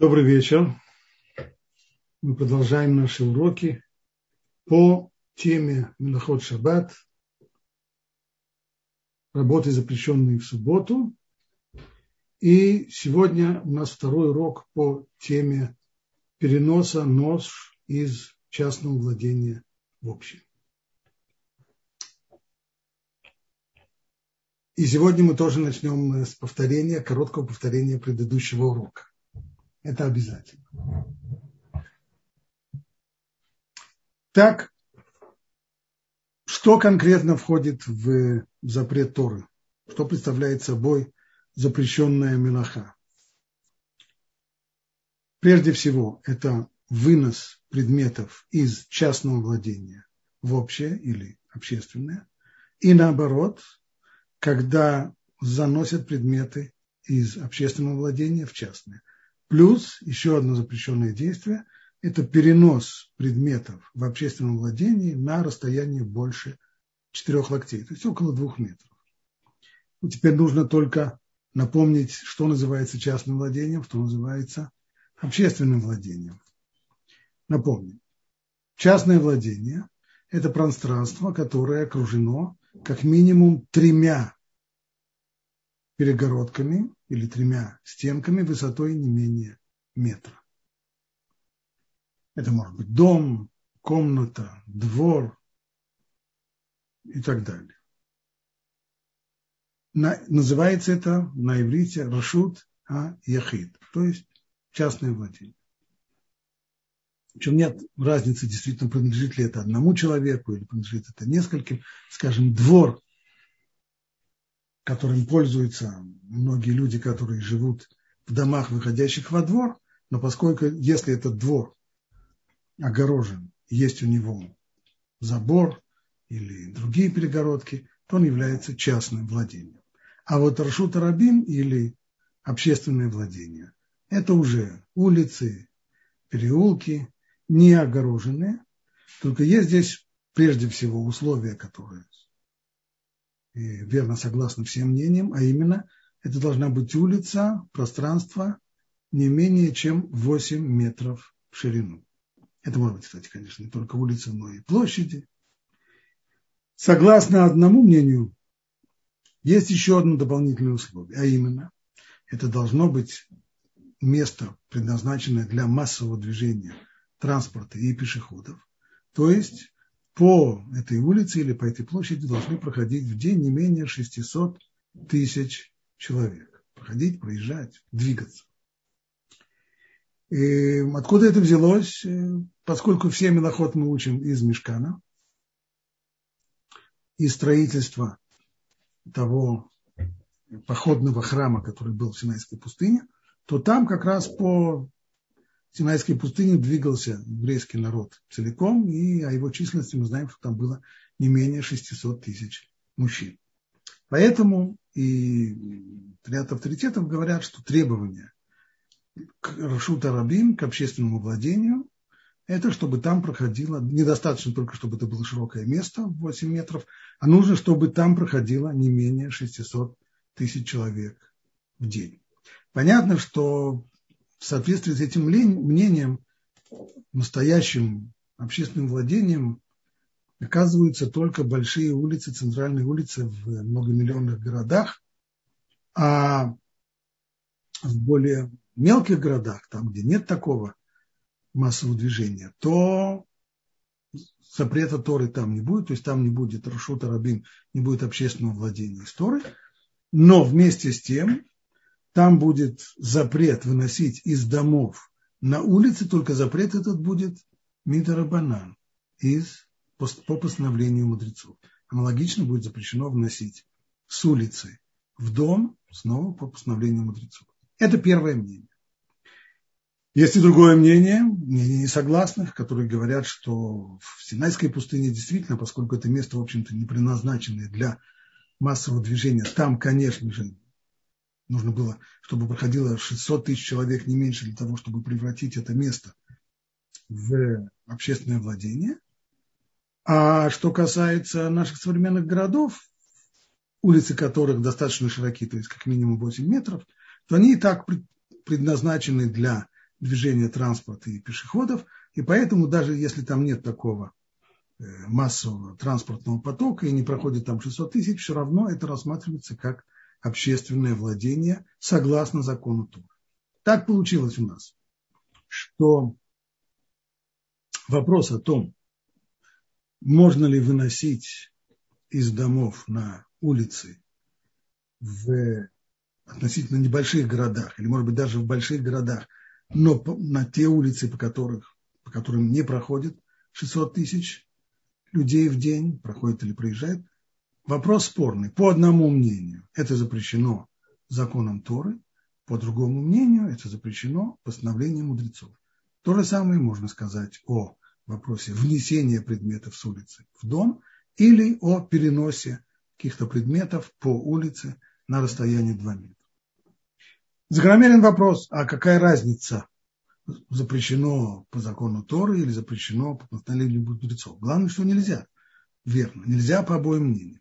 Добрый вечер. Мы продолжаем наши уроки по теме Миноход Шаббат, работы, запрещенные в субботу. И сегодня у нас второй урок по теме переноса нож из частного владения в общее. И сегодня мы тоже начнем с повторения, короткого повторения предыдущего урока. Это обязательно. Так, что конкретно входит в запрет Торы? Что представляет собой запрещенная мелаха? Прежде всего, это вынос предметов из частного владения в общее или общественное. И наоборот, когда заносят предметы из общественного владения в частное. Плюс еще одно запрещенное действие – это перенос предметов в общественном владении на расстояние больше четырех локтей, то есть около двух метров. Ну, теперь нужно только напомнить, что называется частным владением, что называется общественным владением. Напомню, частное владение – это пространство, которое окружено как минимум тремя перегородками или тремя стенками высотой не менее метра. Это может быть дом, комната, двор и так далее. На, называется это на иврите Рашут а Яхид, то есть частное владение. Причем нет разницы, действительно, принадлежит ли это одному человеку или принадлежит это нескольким. Скажем, двор которым пользуются многие люди, которые живут в домах, выходящих во двор, но поскольку, если этот двор огорожен, есть у него забор или другие перегородки, то он является частным владением. А вот Рашут Рабин или общественное владение – это уже улицы, переулки, не огороженные, только есть здесь прежде всего условия, которые верно согласно всем мнениям, а именно это должна быть улица, пространство не менее чем 8 метров в ширину. Это может быть, кстати, конечно, не только улица, но и площади. Согласно одному мнению, есть еще одно дополнительное условие, а именно, это должно быть место, предназначенное для массового движения транспорта и пешеходов. То есть по этой улице или по этой площади должны проходить в день не менее 600 тысяч человек. Проходить, проезжать, двигаться. И откуда это взялось? Э, поскольку все милоход мы учим из Мешкана, из строительства того походного храма, который был в Синайской пустыне, то там как раз по Синайской пустыне двигался еврейский народ целиком, и о его численности мы знаем, что там было не менее 600 тысяч мужчин. Поэтому и ряд авторитетов говорят, что требования к Рашута Рабим, к общественному владению, это чтобы там проходило, недостаточно только, чтобы это было широкое место, 8 метров, а нужно, чтобы там проходило не менее 600 тысяч человек в день. Понятно, что в соответствии с этим мнением, настоящим общественным владением оказываются только большие улицы, центральные улицы в многомиллионных городах, а в более мелких городах, там, где нет такого массового движения, то запрета Торы там не будет, то есть там не будет Рашута Рабин, не будет общественного владения Торы, но вместе с тем там будет запрет выносить из домов на улице, только запрет этот будет мидарабанан из, по постановлению мудрецов. Аналогично будет запрещено вносить с улицы в дом снова по постановлению мудрецов. Это первое мнение. Есть и другое мнение, мнение несогласных, которые говорят, что в Синайской пустыне действительно, поскольку это место, в общем-то, не предназначенное для массового движения, там, конечно же, нужно было, чтобы проходило 600 тысяч человек, не меньше, для того, чтобы превратить это место в общественное владение. А что касается наших современных городов, улицы которых достаточно широки, то есть как минимум 8 метров, то они и так предназначены для движения транспорта и пешеходов, и поэтому даже если там нет такого э, массового транспортного потока и не проходит там 600 тысяч, все равно это рассматривается как общественное владение согласно закону Тура. Так получилось у нас, что вопрос о том, можно ли выносить из домов на улицы в относительно небольших городах, или, может быть, даже в больших городах, но на те улицы, по, которых, по которым не проходит 600 тысяч людей в день, проходит или проезжает, вопрос спорный. По одному мнению это запрещено законом Торы, по другому мнению это запрещено постановлением мудрецов. То же самое можно сказать о вопросе внесения предметов с улицы в дом или о переносе каких-то предметов по улице на расстоянии 2 метра. Закономерен вопрос, а какая разница, запрещено по закону Торы или запрещено по постановлению мудрецов? Главное, что нельзя. Верно, нельзя по обоим мнениям.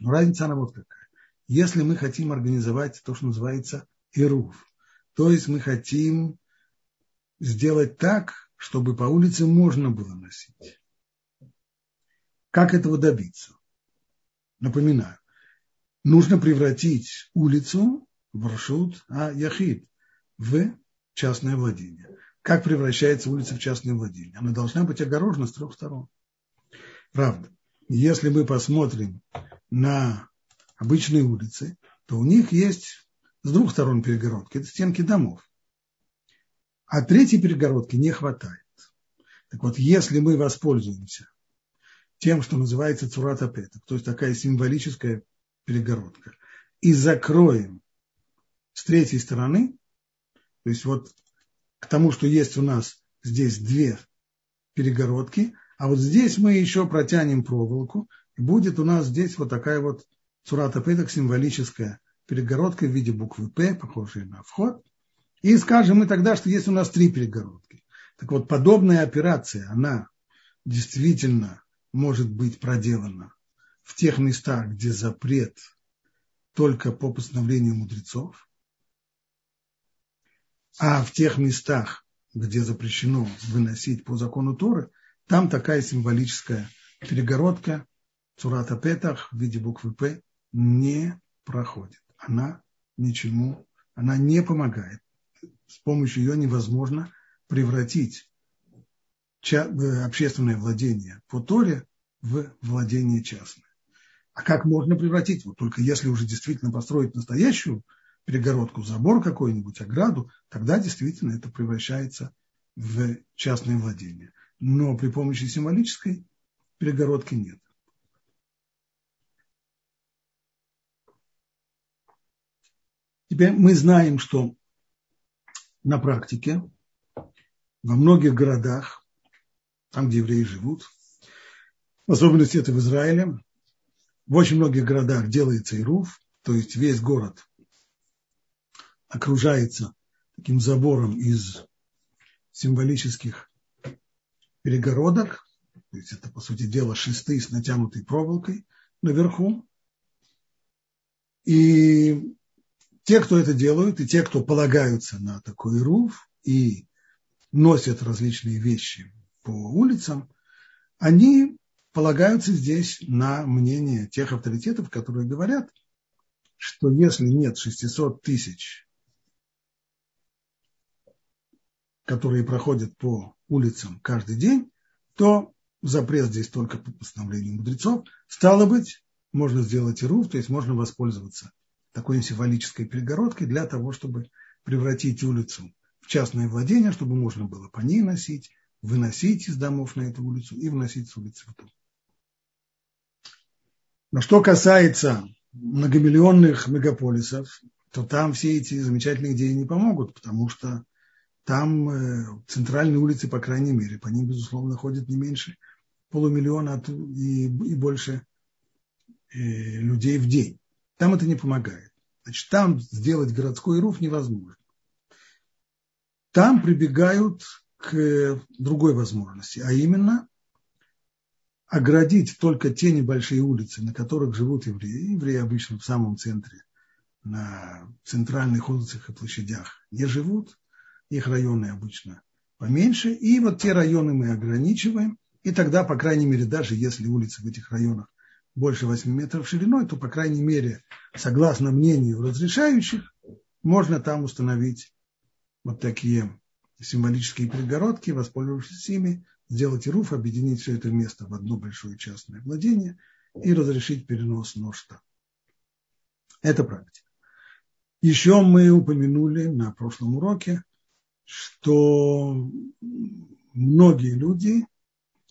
Но разница она вот какая. Если мы хотим организовать то, что называется ируф, то есть мы хотим сделать так, чтобы по улице можно было носить. Как этого добиться? Напоминаю, нужно превратить улицу Баршут, а Яхид в частное владение. Как превращается улица в частное владение? Она должна быть огорожена с трех сторон. Правда, если мы посмотрим на обычные улицы, то у них есть с двух сторон перегородки, это стенки домов. А третьей перегородки не хватает. Так вот, если мы воспользуемся тем, что называется цурата петок, то есть такая символическая перегородка, и закроем с третьей стороны, то есть вот к тому, что есть у нас здесь две перегородки, а вот здесь мы еще протянем проволоку, будет у нас здесь вот такая вот цурата петок символическая перегородка в виде буквы П, похожая на вход. И скажем мы тогда, что есть у нас три перегородки. Так вот, подобная операция, она действительно может быть проделана в тех местах, где запрет только по постановлению мудрецов, а в тех местах, где запрещено выносить по закону Торы, там такая символическая перегородка Цурата Петах в виде буквы П не проходит. Она ничему, она не помогает. С помощью ее невозможно превратить э, общественное владение по Торе в владение частное. А как можно превратить? Вот только если уже действительно построить настоящую перегородку, забор какой-нибудь, ограду, тогда действительно это превращается в частное владение. Но при помощи символической перегородки нет. Теперь мы знаем, что на практике во многих городах, там, где евреи живут, в особенности это в Израиле, в очень многих городах делается ируф, то есть весь город окружается таким забором из символических перегородок, то есть это, по сути дела, шесты с натянутой проволокой наверху. И те, кто это делают, и те, кто полагаются на такой руф и носят различные вещи по улицам, они полагаются здесь на мнение тех авторитетов, которые говорят, что если нет 600 тысяч которые проходят по улицам каждый день, то запрет здесь только по постановлению мудрецов. Стало быть, можно сделать ируф, то есть можно воспользоваться такой символической перегородкой для того, чтобы превратить улицу в частное владение, чтобы можно было по ней носить, выносить из домов на эту улицу и вносить с улицы в дом. Но что касается многомиллионных мегаполисов, то там все эти замечательные идеи не помогут, потому что там э, центральные улицы, по крайней мере, по ним, безусловно, ходит не меньше полумиллиона и, и больше э, людей в день. Там это не помогает. Значит, там сделать городской руф невозможно. Там прибегают к другой возможности, а именно оградить только те небольшие улицы, на которых живут евреи. Евреи обычно в самом центре, на центральных улицах и площадях не живут их районы обычно поменьше, и вот те районы мы ограничиваем, и тогда, по крайней мере, даже если улицы в этих районах больше 8 метров шириной, то, по крайней мере, согласно мнению разрешающих, можно там установить вот такие символические перегородки, воспользовавшись ими, сделать ируф, объединить все это место в одно большое частное владение и разрешить перенос нож там. Это практика. Еще мы упомянули на прошлом уроке, что многие люди,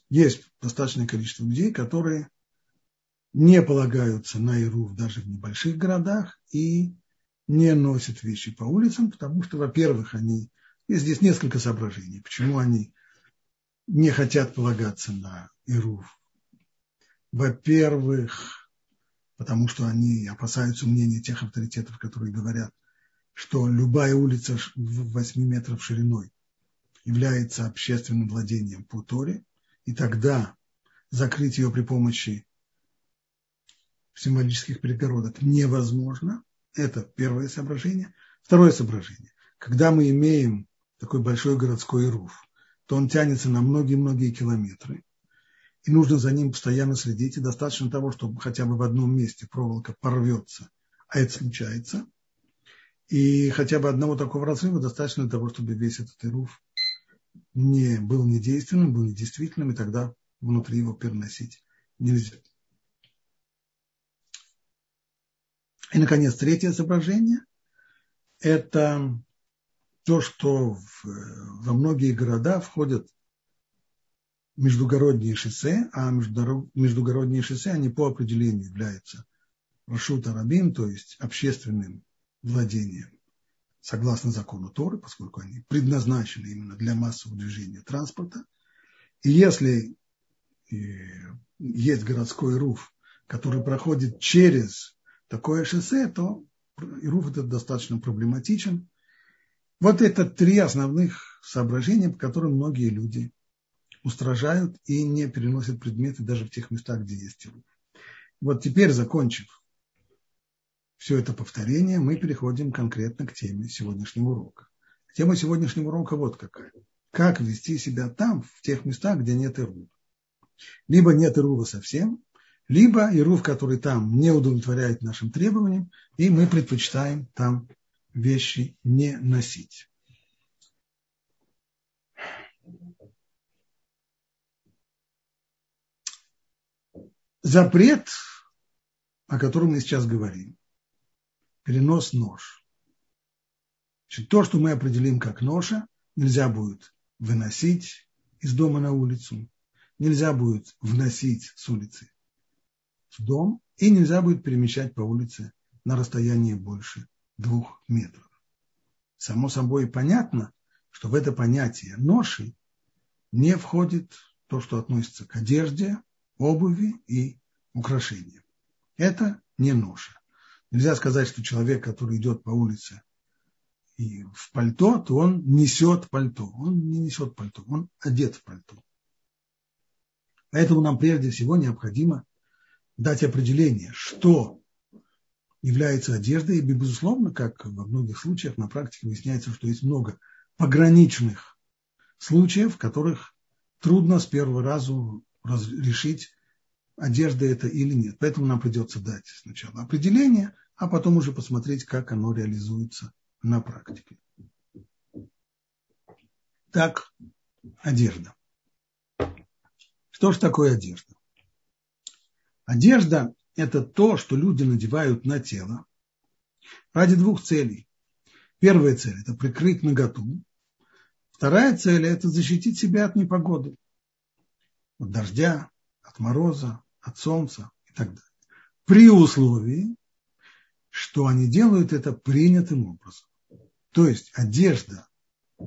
есть достаточное количество людей, которые не полагаются на Ирув даже в небольших городах и не носят вещи по улицам, потому что, во-первых, они... Есть здесь несколько соображений, почему они не хотят полагаться на Ирув. Во-первых, потому что они опасаются мнения тех авторитетов, которые говорят, что любая улица в 8 метров шириной является общественным владением по Торе, и тогда закрыть ее при помощи символических перегородок невозможно. Это первое соображение. Второе соображение. Когда мы имеем такой большой городской руф, то он тянется на многие-многие километры, и нужно за ним постоянно следить, и достаточно того, чтобы хотя бы в одном месте проволока порвется, а это случается, и хотя бы одного такого разрыва достаточно для того, чтобы весь этот руф не был недейственным, был недействительным, и тогда внутри его переносить нельзя. И, наконец, третье изображение – это то, что в, во многие города входят междугородние шоссе, а междугородние шоссе, они по определению являются Рашут Арабим, то есть общественным владением, согласно закону Торы, поскольку они предназначены именно для массового движения транспорта. И если э, есть городской руф, который проходит через такое шоссе, то Ируф этот достаточно проблематичен. Вот это три основных соображения, по которым многие люди устражают и не переносят предметы даже в тех местах, где есть Ируф. Вот теперь, закончив все это повторение, мы переходим конкретно к теме сегодняшнего урока. Тема сегодняшнего урока вот какая. Как вести себя там, в тех местах, где нет Ирува. Либо нет Ирува совсем, либо ирув, который там не удовлетворяет нашим требованиям, и мы предпочитаем там вещи не носить. Запрет, о котором мы сейчас говорим, перенос нож. Значит, то, что мы определим как ноша, нельзя будет выносить из дома на улицу, нельзя будет вносить с улицы дом, и нельзя будет перемещать по улице на расстоянии больше двух метров. Само собой понятно, что в это понятие ноши не входит то, что относится к одежде, обуви и украшениям. Это не ноша. Нельзя сказать, что человек, который идет по улице и в пальто, то он несет пальто. Он не несет пальто, он одет в пальто. Поэтому нам прежде всего необходимо дать определение, что является одеждой, и, безусловно, как во многих случаях на практике выясняется, что есть много пограничных случаев, в которых трудно с первого раза решить, одежда это или нет. Поэтому нам придется дать сначала определение, а потом уже посмотреть, как оно реализуется на практике. Так, одежда. Что же такое одежда? Одежда – это то, что люди надевают на тело ради двух целей. Первая цель – это прикрыть наготу. Вторая цель – это защитить себя от непогоды, от дождя, от мороза, от солнца и так далее. При условии, что они делают это принятым образом. То есть одежда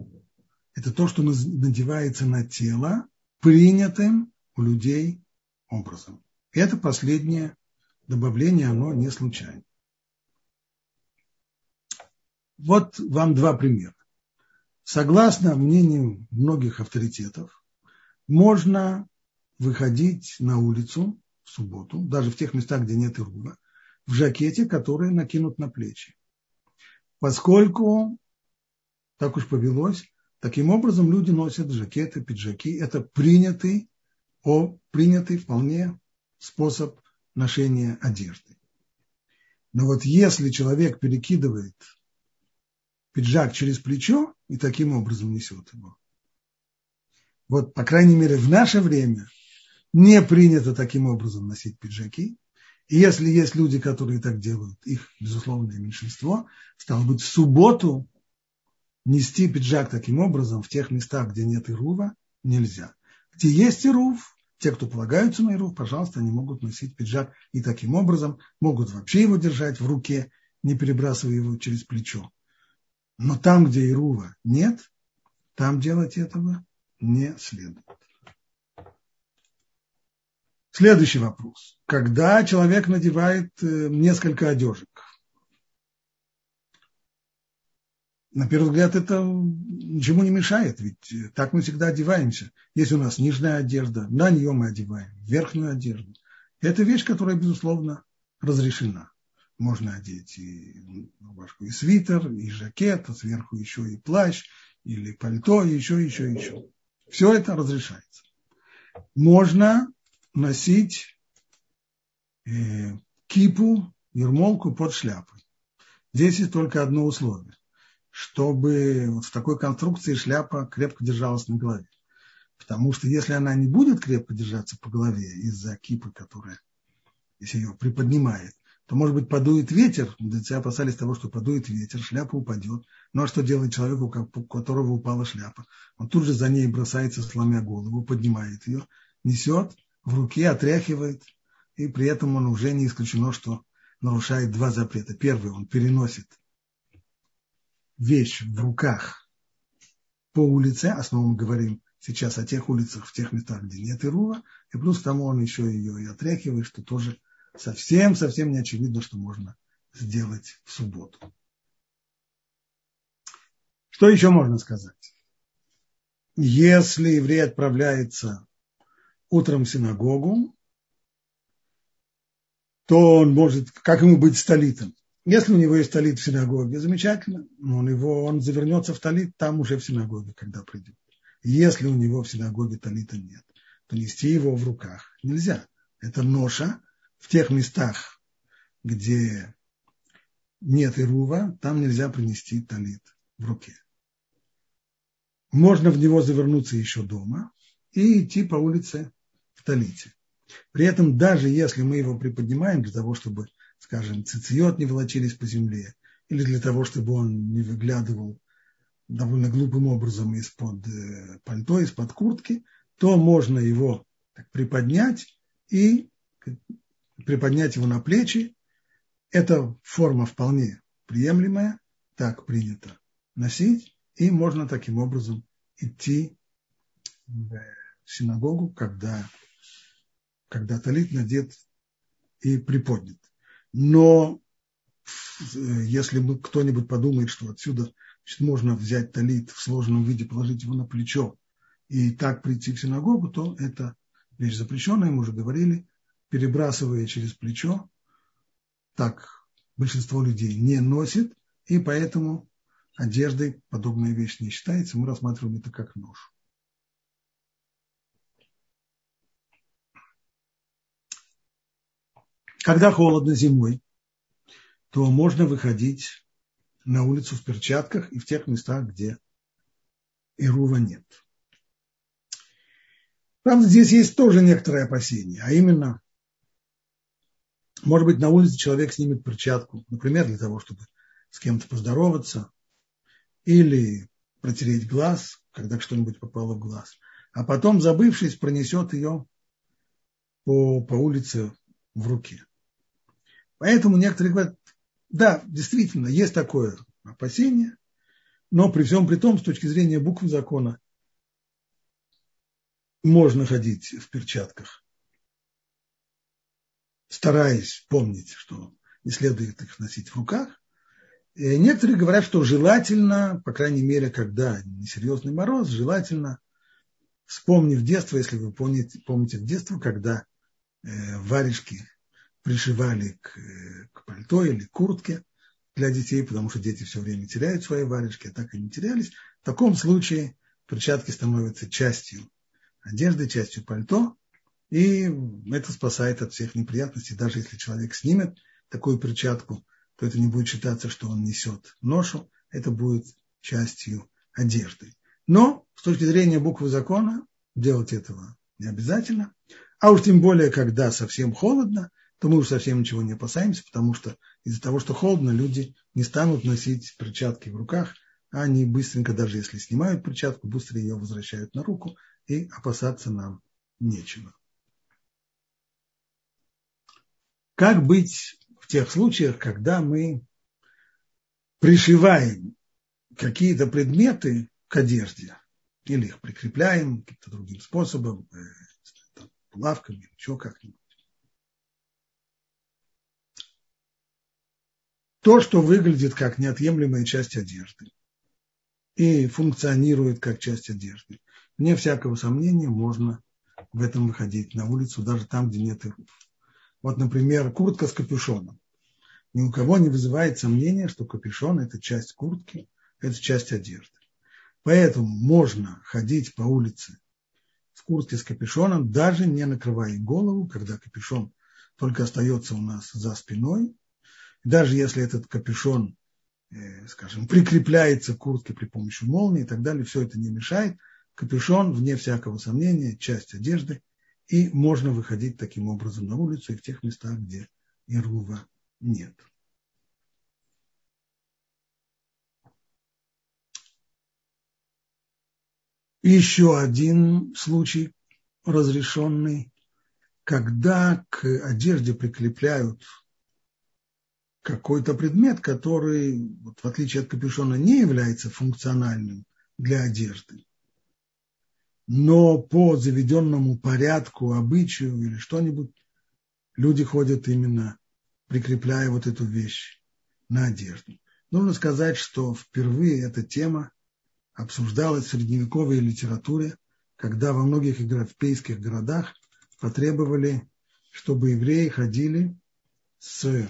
– это то, что надевается на тело принятым у людей образом. Это последнее добавление, оно не случайно. Вот вам два примера. Согласно мнению многих авторитетов, можно выходить на улицу в субботу, даже в тех местах, где нет ирува, в жакете, который накинут на плечи. Поскольку так уж повелось. Таким образом, люди носят жакеты, пиджаки. Это принятый, о, принятый вполне способ ношения одежды. Но вот если человек перекидывает пиджак через плечо и таким образом несет его, вот, по крайней мере, в наше время не принято таким образом носить пиджаки. И если есть люди, которые так делают, их, безусловное меньшинство, стало быть, в субботу нести пиджак таким образом в тех местах, где нет ирува, нельзя. Где есть ирув, те, кто полагаются на ирув, пожалуйста, они могут носить пиджак и таким образом могут вообще его держать в руке, не перебрасывая его через плечо. Но там, где ирува нет, там делать этого не следует. Следующий вопрос. Когда человек надевает э, несколько одежек, на первый взгляд, это ничему не мешает, ведь так мы всегда одеваемся. Есть у нас нижняя одежда, на нее мы одеваем, верхнюю одежду. Это вещь, которая, безусловно, разрешена. Можно одеть и рубашку, и свитер, и жакет, а сверху еще и плащ, или пальто, еще, еще, еще. Все это разрешается. Можно носить э, кипу, ермолку под шляпой. Здесь есть только одно условие чтобы вот в такой конструкции шляпа крепко держалась на голове. Потому что если она не будет крепко держаться по голове из-за кипы, которая, если ее приподнимает, то, может быть, подует ветер, мудрецы опасались того, что подует ветер, шляпа упадет. Ну а что делать человеку, у которого упала шляпа? Он тут же за ней бросается, сломя голову, поднимает ее, несет в руке, отряхивает, и при этом он уже не исключено, что нарушает два запрета. Первый, он переносит вещь в руках по улице, основном мы говорим сейчас о тех улицах, в тех местах, где нет Ирува, и плюс к тому он еще ее и отряхивает, что тоже совсем-совсем не очевидно, что можно сделать в субботу. Что еще можно сказать? Если еврей отправляется утром в синагогу, то он может, как ему быть столитом? Если у него есть талит в синагоге, замечательно, но он, его, он завернется в талит там уже в синагоге, когда придет. Если у него в синагоге талита нет, то нести его в руках нельзя. Это ноша в тех местах, где нет ирува, там нельзя принести талит в руке. Можно в него завернуться еще дома и идти по улице в талите. При этом даже если мы его приподнимаем для того, чтобы скажем, цициот не волочились по земле, или для того, чтобы он не выглядывал довольно глупым образом из-под э, пальто, из-под куртки, то можно его приподнять и приподнять его на плечи. Эта форма вполне приемлемая, так принято носить, и можно таким образом идти в синагогу, когда, когда талит надет и приподнят. Но э, если кто-нибудь подумает, что отсюда значит, можно взять талит в сложенном виде, положить его на плечо и так прийти в синагогу, то это вещь запрещенная, мы уже говорили, перебрасывая через плечо, так большинство людей не носит, и поэтому одеждой подобная вещь не считается, мы рассматриваем это как нож. Когда холодно зимой, то можно выходить на улицу в перчатках и в тех местах, где Ирува нет. Правда, здесь есть тоже некоторые опасения, а именно, может быть, на улице человек снимет перчатку, например, для того, чтобы с кем-то поздороваться, или протереть глаз, когда что-нибудь попало в глаз, а потом, забывшись, пронесет ее по, по улице в руке. Поэтому некоторые говорят, да, действительно, есть такое опасение, но при всем при том, с точки зрения буквы закона, можно ходить в перчатках, стараясь помнить, что не следует их носить в руках. И некоторые говорят, что желательно, по крайней мере, когда несерьезный мороз, желательно, вспомнив детство, если вы помните, помните детство, когда э, варежки пришивали к, к пальто или куртке, для детей, потому что дети все время теряют свои варежки, а так и не терялись. В таком случае перчатки становятся частью одежды, частью пальто, и это спасает от всех неприятностей. Даже если человек снимет такую перчатку, то это не будет считаться, что он несет ношу, это будет частью одежды. Но с точки зрения буквы закона делать этого не обязательно. А уж тем более, когда совсем холодно, то мы уж совсем ничего не опасаемся, потому что из-за того, что холодно, люди не станут носить перчатки в руках, а они быстренько, даже если снимают перчатку, быстро ее возвращают на руку, и опасаться нам нечего. Как быть в тех случаях, когда мы пришиваем какие-то предметы к одежде, или их прикрепляем каким-то другим способом, э, плавками, еще как-нибудь. То, что выглядит как неотъемлемая часть одежды и функционирует как часть одежды, вне всякого сомнения можно в этом выходить на улицу, даже там, где нет иров. Вот, например, куртка с капюшоном. Ни у кого не вызывает сомнения, что капюшон – это часть куртки, это часть одежды. Поэтому можно ходить по улице в куртке с капюшоном, даже не накрывая голову, когда капюшон только остается у нас за спиной. Даже если этот капюшон, э, скажем, прикрепляется к куртке при помощи молнии и так далее, все это не мешает. Капюшон, вне всякого сомнения, часть одежды, и можно выходить таким образом на улицу и в тех местах, где ирува нет. еще один случай разрешенный, когда к одежде прикрепляют какой-то предмет, который, в отличие от капюшона, не является функциональным для одежды, но по заведенному порядку, обычаю или что-нибудь, люди ходят именно прикрепляя вот эту вещь на одежду. Нужно сказать, что впервые эта тема обсуждалась в средневековой литературе, когда во многих европейских городах потребовали, чтобы евреи ходили с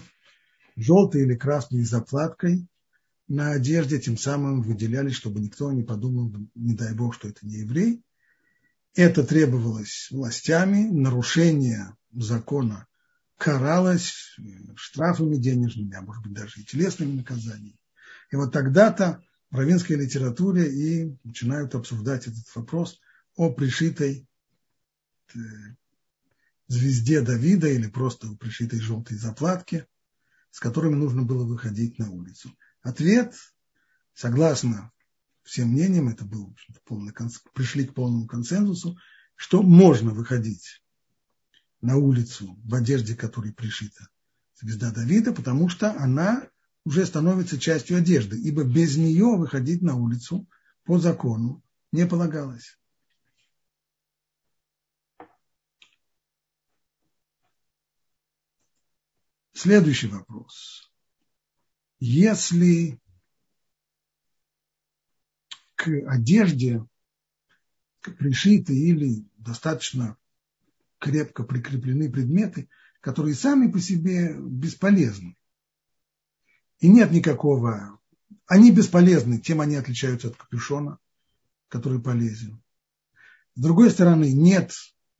желтой или красной заплаткой на одежде, тем самым выделяли, чтобы никто не подумал, не дай бог, что это не еврей. Это требовалось властями, нарушение закона каралось штрафами денежными, а может быть даже и телесными наказаниями. И вот тогда-то в равинской литературе и начинают обсуждать этот вопрос о пришитой э, звезде Давида или просто пришитой желтой заплатке, с которыми нужно было выходить на улицу. Ответ, согласно всем мнениям, это был полный, пришли к полному консенсусу, что можно выходить на улицу в одежде, которой пришита звезда Давида, потому что она уже становится частью одежды, ибо без нее выходить на улицу по закону не полагалось. Следующий вопрос. Если к одежде пришиты или достаточно крепко прикреплены предметы, которые сами по себе бесполезны, и нет никакого... Они бесполезны, тем они отличаются от капюшона, который полезен. С другой стороны, нет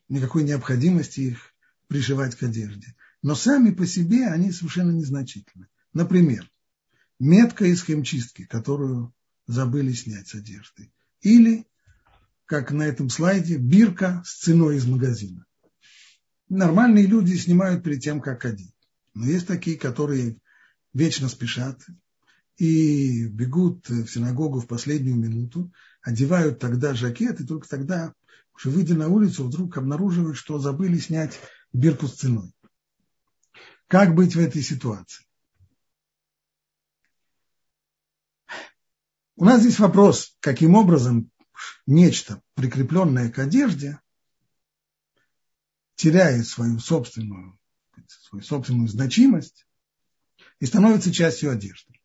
никакой необходимости их пришивать к одежде. Но сами по себе они совершенно незначительны. Например, метка из химчистки, которую забыли снять с одежды. Или, как на этом слайде, бирка с ценой из магазина. Нормальные люди снимают перед тем, как одеть. Но есть такие, которые вечно спешат и бегут в синагогу в последнюю минуту, одевают тогда жакет, и только тогда, уже выйдя на улицу, вдруг обнаруживают, что забыли снять бирку с ценой. Как быть в этой ситуации? У нас здесь вопрос, каким образом нечто, прикрепленное к одежде, теряет свою собственную, свою собственную значимость и становится частью одежды.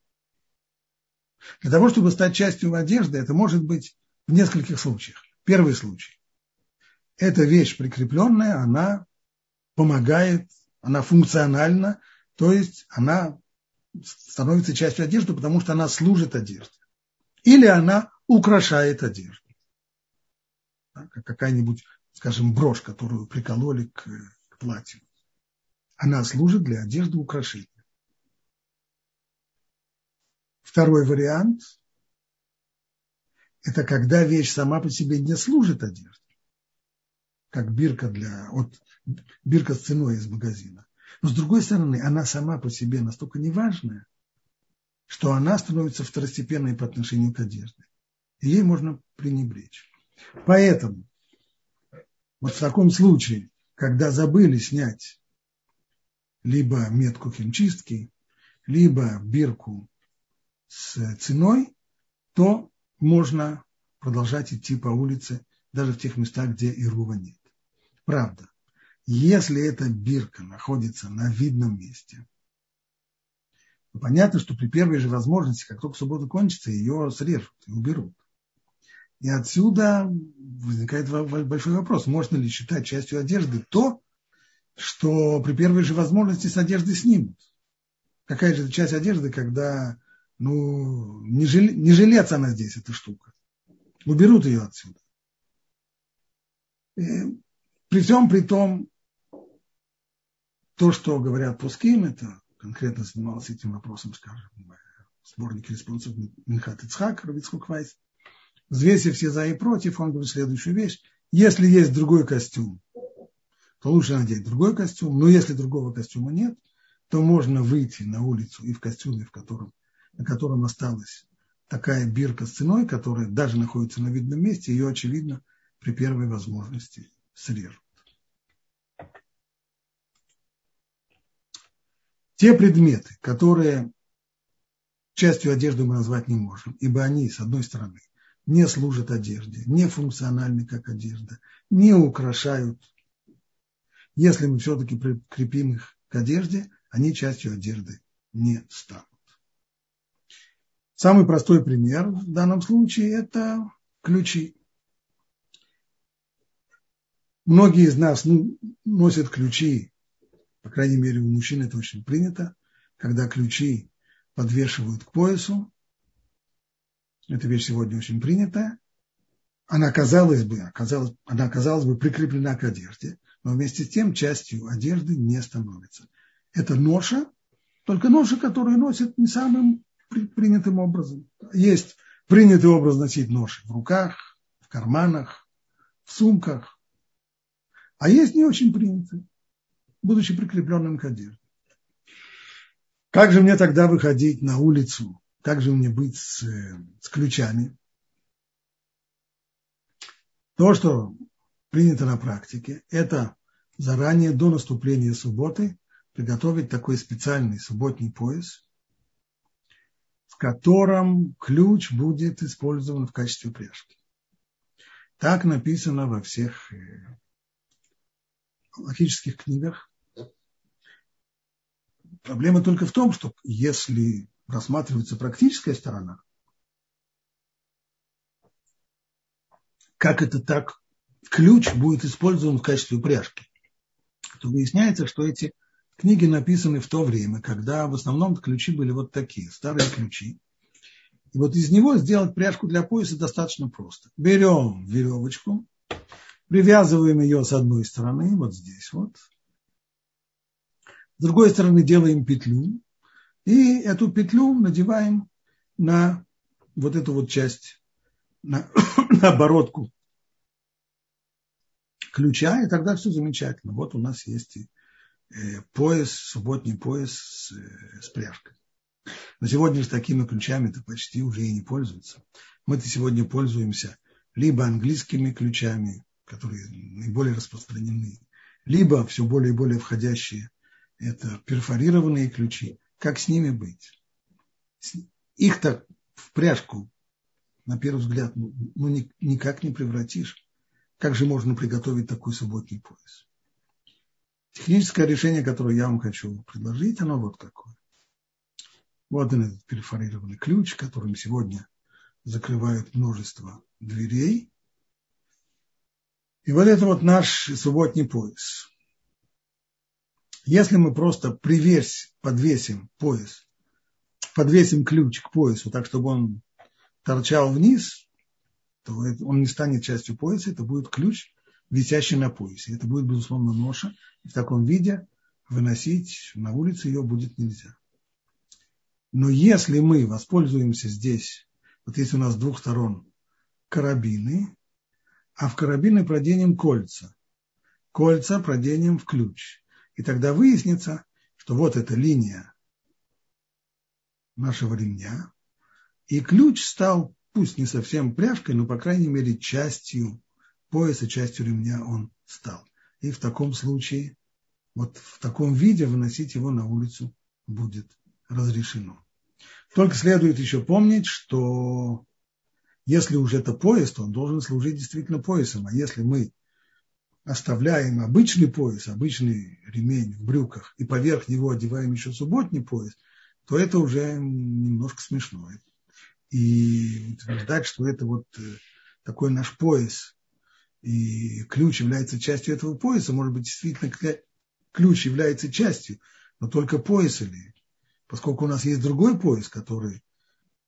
Для того, чтобы стать частью одежды, это может быть в нескольких случаях. Первый случай. Эта вещь прикрепленная, она помогает, она функциональна, то есть она становится частью одежды, потому что она служит одежде. Или она украшает одежду. как какая-нибудь, скажем, брошь, которую прикололи к, к платью. Она служит для одежды украшения. Второй вариант – это когда вещь сама по себе не служит одежде, как бирка, для, от, бирка с ценой из магазина. Но с другой стороны, она сама по себе настолько неважная, что она становится второстепенной по отношению к одежде. И ей можно пренебречь. Поэтому вот в таком случае, когда забыли снять либо метку химчистки, либо бирку с ценой, то можно продолжать идти по улице даже в тех местах, где и рува нет. Правда, если эта бирка находится на видном месте, то понятно, что при первой же возможности, как только суббота кончится, ее срежут и уберут. И отсюда возникает большой вопрос, можно ли считать частью одежды то, что при первой же возможности с одежды снимут. Какая же часть одежды, когда ну, не, жил, не жилец она здесь, эта штука. Уберут ее отсюда. И при всем при том, то, что говорят Пуским, это конкретно занимался этим вопросом, скажем, сборник респонсов Минхат Ицхак, Равицхук Вайс. Взвесив все за и против, он говорит следующую вещь. Если есть другой костюм, то лучше надеть другой костюм. Но если другого костюма нет, то можно выйти на улицу и в костюме, в котором, на котором осталась такая бирка с ценой, которая даже находится на видном месте, ее, очевидно, при первой возможности срежут. Те предметы, которые частью одежды мы назвать не можем, ибо они, с одной стороны, не служат одежде, не функциональны как одежда, не украшают. Если мы все-таки прикрепим их к одежде, они частью одежды не станут. Самый простой пример в данном случае – это ключи. Многие из нас ну, носят ключи по крайней мере, у мужчин это очень принято, когда ключи подвешивают к поясу. Эта вещь сегодня очень принятая. Она, казалось бы, оказалась, она, оказалась бы, прикреплена к одежде, но вместе с тем частью одежды не становится. Это ноша, только ноша, которую носят не самым принятым образом. Есть принятый образ носить ноши в руках, в карманах, в сумках. А есть не очень принятый будучи прикрепленным к одежде. Как же мне тогда выходить на улицу? Как же мне быть с, с ключами? То, что принято на практике, это заранее до наступления субботы приготовить такой специальный субботний пояс, в котором ключ будет использован в качестве пряжки. Так написано во всех логических книгах. Проблема только в том, что если рассматривается практическая сторона, как это так, ключ будет использован в качестве упряжки, то выясняется, что эти книги написаны в то время, когда в основном ключи были вот такие, старые ключи. И вот из него сделать пряжку для пояса достаточно просто. Берем веревочку, привязываем ее с одной стороны, вот здесь вот, с другой стороны делаем петлю, и эту петлю надеваем на вот эту вот часть, на, на оборотку ключа, и тогда все замечательно. Вот у нас есть и э, пояс, субботний пояс с, э, с пряжкой. Но сегодня с такими ключами-то почти уже и не пользуются. Мы-то сегодня пользуемся либо английскими ключами, которые наиболее распространены, либо все более и более входящие это перфорированные ключи. Как с ними быть? Их так в пряжку, на первый взгляд, ну, ну никак не превратишь. Как же можно приготовить такой субботний пояс? Техническое решение, которое я вам хочу предложить, оно вот какое. Вот этот перфорированный ключ, которым сегодня закрывают множество дверей. И вот это вот наш субботний пояс. Если мы просто привесь, подвесим пояс подвесим ключ к поясу так, чтобы он торчал вниз, то он не станет частью пояса, это будет ключ, висящий на поясе. Это будет, безусловно, ноша. И в таком виде выносить на улицу ее будет нельзя. Но если мы воспользуемся здесь, вот если у нас с двух сторон карабины, а в карабины проденем кольца, кольца проденем в ключ. И тогда выяснится, что вот эта линия нашего ремня, и ключ стал, пусть не совсем пряжкой, но, по крайней мере, частью пояса, частью ремня он стал. И в таком случае, вот в таком виде выносить его на улицу будет разрешено. Только следует еще помнить, что если уже это пояс, то он должен служить действительно поясом. А если мы оставляем обычный пояс, обычный ремень в брюках, и поверх него одеваем еще субботний пояс, то это уже немножко смешно. И утверждать, что это вот э, такой наш пояс, и ключ является частью этого пояса, может быть, действительно ключ является частью, но только пояс или поскольку у нас есть другой пояс, который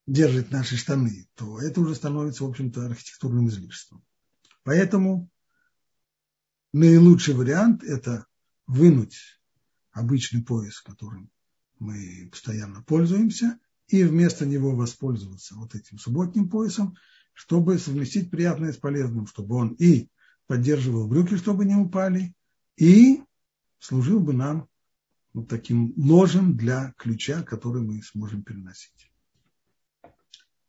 держит наши штаны, то это уже становится, в общем-то, архитектурным излишеством. Поэтому наилучший вариант – это вынуть обычный пояс, которым мы постоянно пользуемся, и вместо него воспользоваться вот этим субботним поясом, чтобы совместить приятное с полезным, чтобы он и поддерживал брюки, чтобы не упали, и служил бы нам вот таким ножем для ключа, который мы сможем переносить.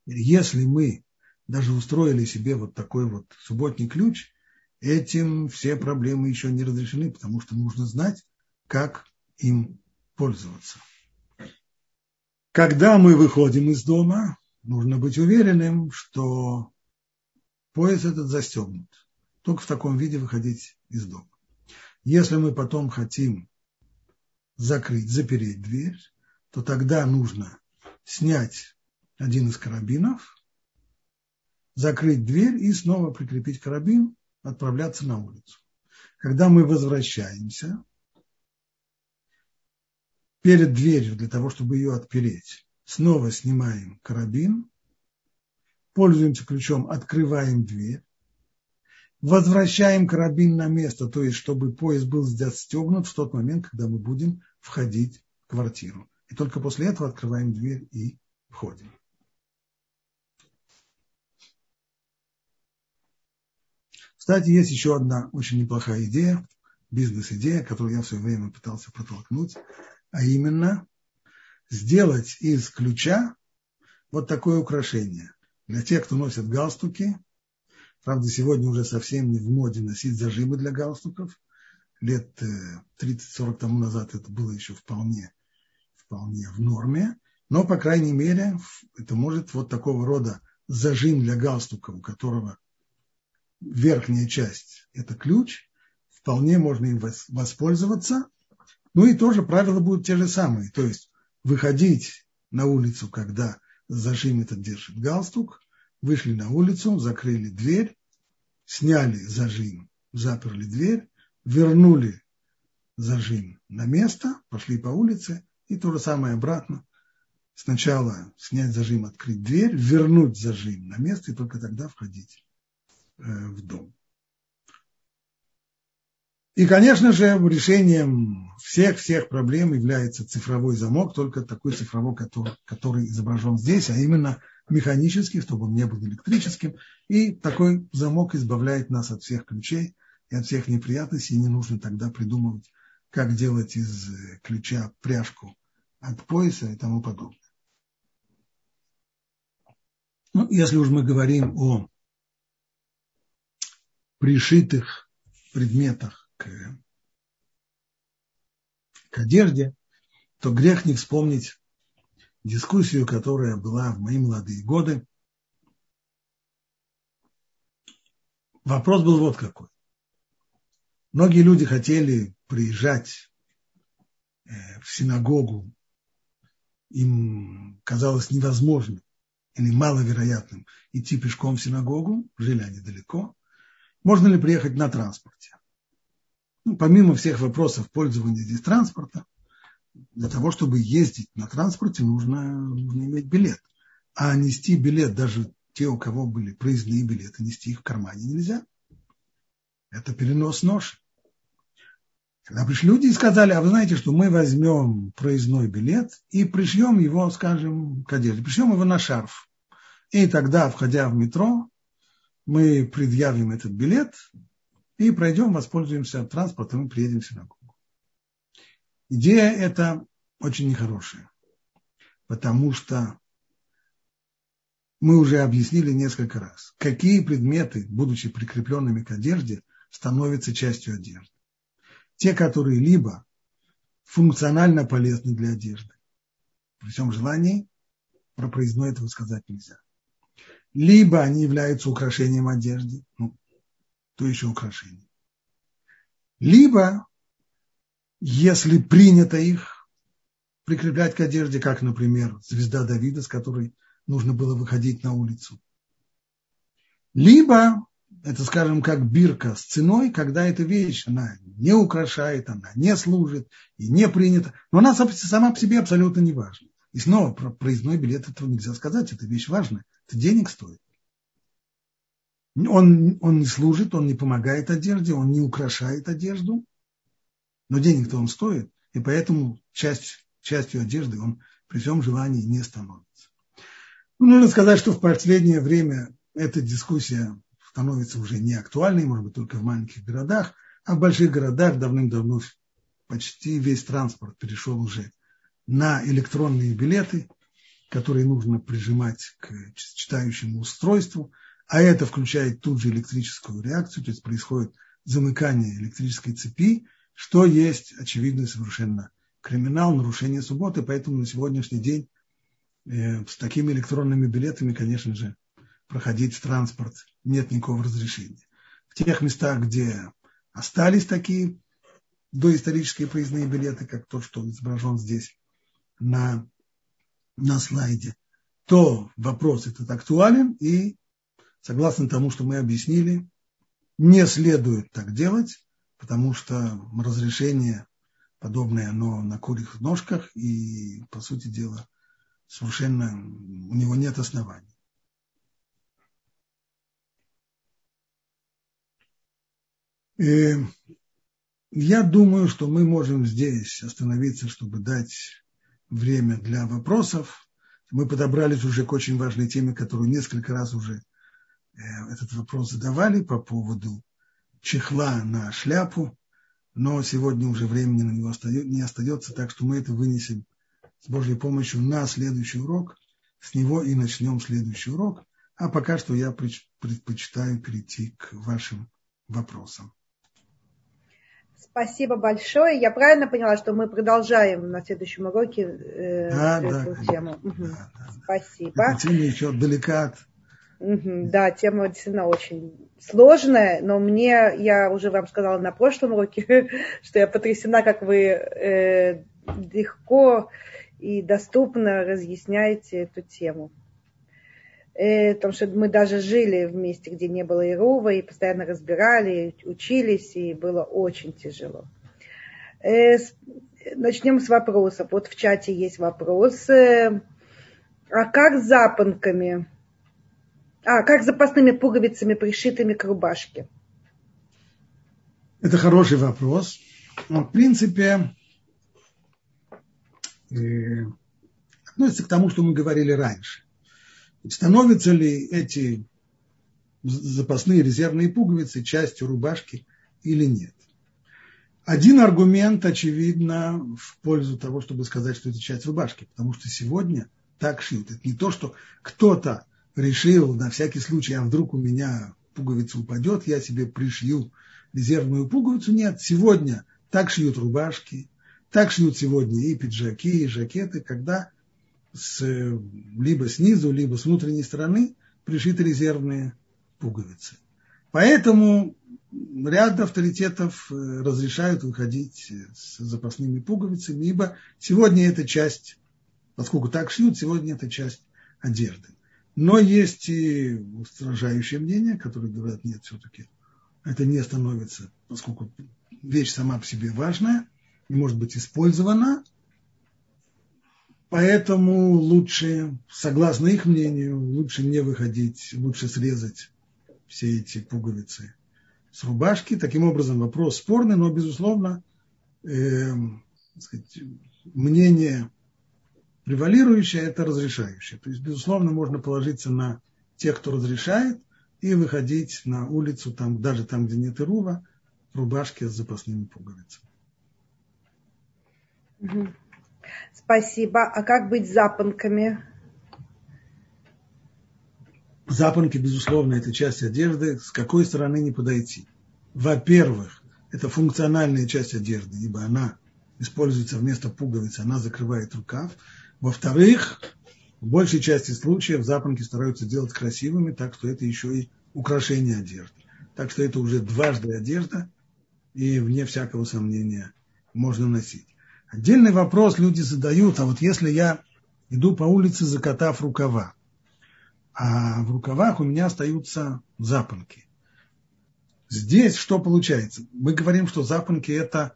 Если мы даже устроили себе вот такой вот субботний ключ, этим все проблемы еще не разрешены, потому что нужно знать, как им пользоваться. Когда мы выходим из дома, нужно быть уверенным, что пояс этот застегнут. Только в таком виде выходить из дома. Если мы потом хотим закрыть, запереть дверь, то тогда нужно снять один из карабинов, закрыть дверь и снова прикрепить карабин, отправляться на улицу. Когда мы возвращаемся, перед дверью для того, чтобы ее отпереть, снова снимаем карабин, пользуемся ключом, открываем дверь, возвращаем карабин на место, то есть чтобы поезд был застегнут в тот момент, когда мы будем входить в квартиру. И только после этого открываем дверь и входим. Кстати, есть еще одна очень неплохая идея, бизнес-идея, которую я все время пытался протолкнуть, а именно сделать из ключа вот такое украшение. Для тех, кто носит галстуки, правда, сегодня уже совсем не в моде носить зажимы для галстуков, лет 30-40 тому назад это было еще вполне, вполне в норме, но, по крайней мере, это может вот такого рода зажим для галстука, у которого верхняя часть – это ключ, вполне можно им воспользоваться. Ну и тоже правила будут те же самые, то есть выходить на улицу, когда зажим этот держит галстук, вышли на улицу, закрыли дверь, сняли зажим, заперли дверь, вернули зажим на место, пошли по улице, и то же самое обратно. Сначала снять зажим, открыть дверь, вернуть зажим на место, и только тогда входить в дом. И, конечно же, решением всех-всех проблем является цифровой замок, только такой цифровой, который, который изображен здесь, а именно механический, чтобы он не был электрическим. И такой замок избавляет нас от всех ключей, и от всех неприятностей, и не нужно тогда придумывать, как делать из э, ключа пряжку от пояса и тому подобное. Ну, если уж мы говорим о пришитых предметах к, к одежде, то грех не вспомнить дискуссию, которая была в мои молодые годы. Вопрос был вот какой. Многие люди хотели приезжать э, в синагогу, им казалось невозможным или маловероятным идти пешком в синагогу, жили они далеко. Можно ли приехать на транспорте? Ну, помимо всех вопросов пользования здесь транспорта, для того, чтобы ездить на транспорте, нужно, нужно иметь билет. А нести билет, даже те, у кого были проездные билеты, нести их в кармане нельзя. Это перенос нож. Когда пришли люди и сказали, а вы знаете, что мы возьмем проездной билет и пришьем его, скажем, к одежде, пришьем его на шарф. И тогда, входя в метро, мы предъявим этот билет и пройдем, воспользуемся транспортом и приедем в синагогу. Идея эта очень нехорошая, потому что мы уже объяснили несколько раз, какие предметы, будучи прикрепленными к одежде, становятся частью одежды. Те, которые либо функционально полезны для одежды, при всем желании про проездной этого сказать нельзя. Либо они являются украшением одежды, ну, то еще украшение. Либо, если принято их прикреплять к одежде, как, например, звезда Давида, с которой нужно было выходить на улицу. Либо, это, скажем, как бирка с ценой, когда эта вещь, она не украшает, она не служит и не принята, но она сама по себе абсолютно не важна. И снова про проездной билет этого нельзя сказать, это вещь важная, это денег стоит. Он, он не служит, он не помогает одежде, он не украшает одежду, но денег-то он стоит, и поэтому часть, частью одежды он при всем желании не становится. Ну, нужно сказать, что в последнее время эта дискуссия становится уже не актуальной, может быть, только в маленьких городах, а в больших городах давным-давно почти весь транспорт перешел уже на электронные билеты, которые нужно прижимать к читающему устройству, а это включает тут же электрическую реакцию, то есть происходит замыкание электрической цепи, что есть очевидный совершенно криминал, нарушение субботы, поэтому на сегодняшний день Э, с такими электронными билетами, конечно же, проходить в транспорт нет никакого разрешения. В тех местах, где остались такие доисторические проездные билеты, как тот, что изображен здесь на, на слайде, то вопрос этот актуален и, согласно тому, что мы объяснили, не следует так делать, потому что разрешение подобное, оно на курьих ножках и, по сути дела, совершенно у него нет оснований. И я думаю, что мы можем здесь остановиться, чтобы дать время для вопросов. Мы подобрались уже к очень важной теме, которую несколько раз уже э, этот вопрос задавали по поводу чехла на шляпу, но сегодня уже времени на него не остается, так что мы это вынесем с Божьей помощью на следующий урок. С него и начнем следующий урок. А пока что я предпочитаю перейти к вашим вопросам. Спасибо большое. Я правильно поняла, что мы продолжаем на следующем уроке э, да, эту да, тему? Да, угу. да, Спасибо. Эта тема еще далека от... Угу, да, тема действительно очень сложная, но мне, я уже вам сказала на прошлом уроке, что я потрясена, как вы э, легко и доступно разъясняете эту тему. Э, потому что мы даже жили в месте, где не было Ирова, и постоянно разбирали, учились, и было очень тяжело. Э, начнем с вопросов. Вот в чате есть вопрос. Э, а как с запонками? А, как с запасными пуговицами, пришитыми к рубашке? Это хороший вопрос. Но, в принципе, относится к тому, что мы говорили раньше. Становятся ли эти запасные резервные пуговицы частью рубашки или нет? Один аргумент, очевидно, в пользу того, чтобы сказать, что это часть рубашки, потому что сегодня так шьют. Это не то, что кто-то решил на всякий случай, а вдруг у меня пуговица упадет, я себе пришью резервную пуговицу. Нет, сегодня так шьют рубашки, так шьют сегодня и пиджаки, и жакеты, когда с, либо снизу, либо с внутренней стороны пришиты резервные пуговицы. Поэтому ряд авторитетов э, разрешают выходить с запасными пуговицами, ибо сегодня это часть, поскольку так шьют, сегодня это часть одежды. Но есть и устражающее мнение, которые говорят, нет, все-таки это не становится, поскольку вещь сама по себе важная – и может быть использована, Поэтому лучше, согласно их мнению, лучше не выходить, лучше срезать все эти пуговицы с рубашки. Таким образом, вопрос спорный, но, безусловно, э, сказать, мнение превалирующее – это разрешающее. То есть, безусловно, можно положиться на тех, кто разрешает, и выходить на улицу, там, даже там, где нет ирува, в рубашке с запасными пуговицами. Спасибо. А как быть с запонками? Запонки, безусловно, это часть одежды. С какой стороны не подойти? Во-первых, это функциональная часть одежды, ибо она используется вместо пуговицы, она закрывает рукав. Во-вторых, в большей части случаев запонки стараются делать красивыми, так что это еще и украшение одежды. Так что это уже дважды одежда, и вне всякого сомнения можно носить. Отдельный вопрос люди задают, а вот если я иду по улице, закатав рукава, а в рукавах у меня остаются запонки. Здесь что получается? Мы говорим, что запонки – это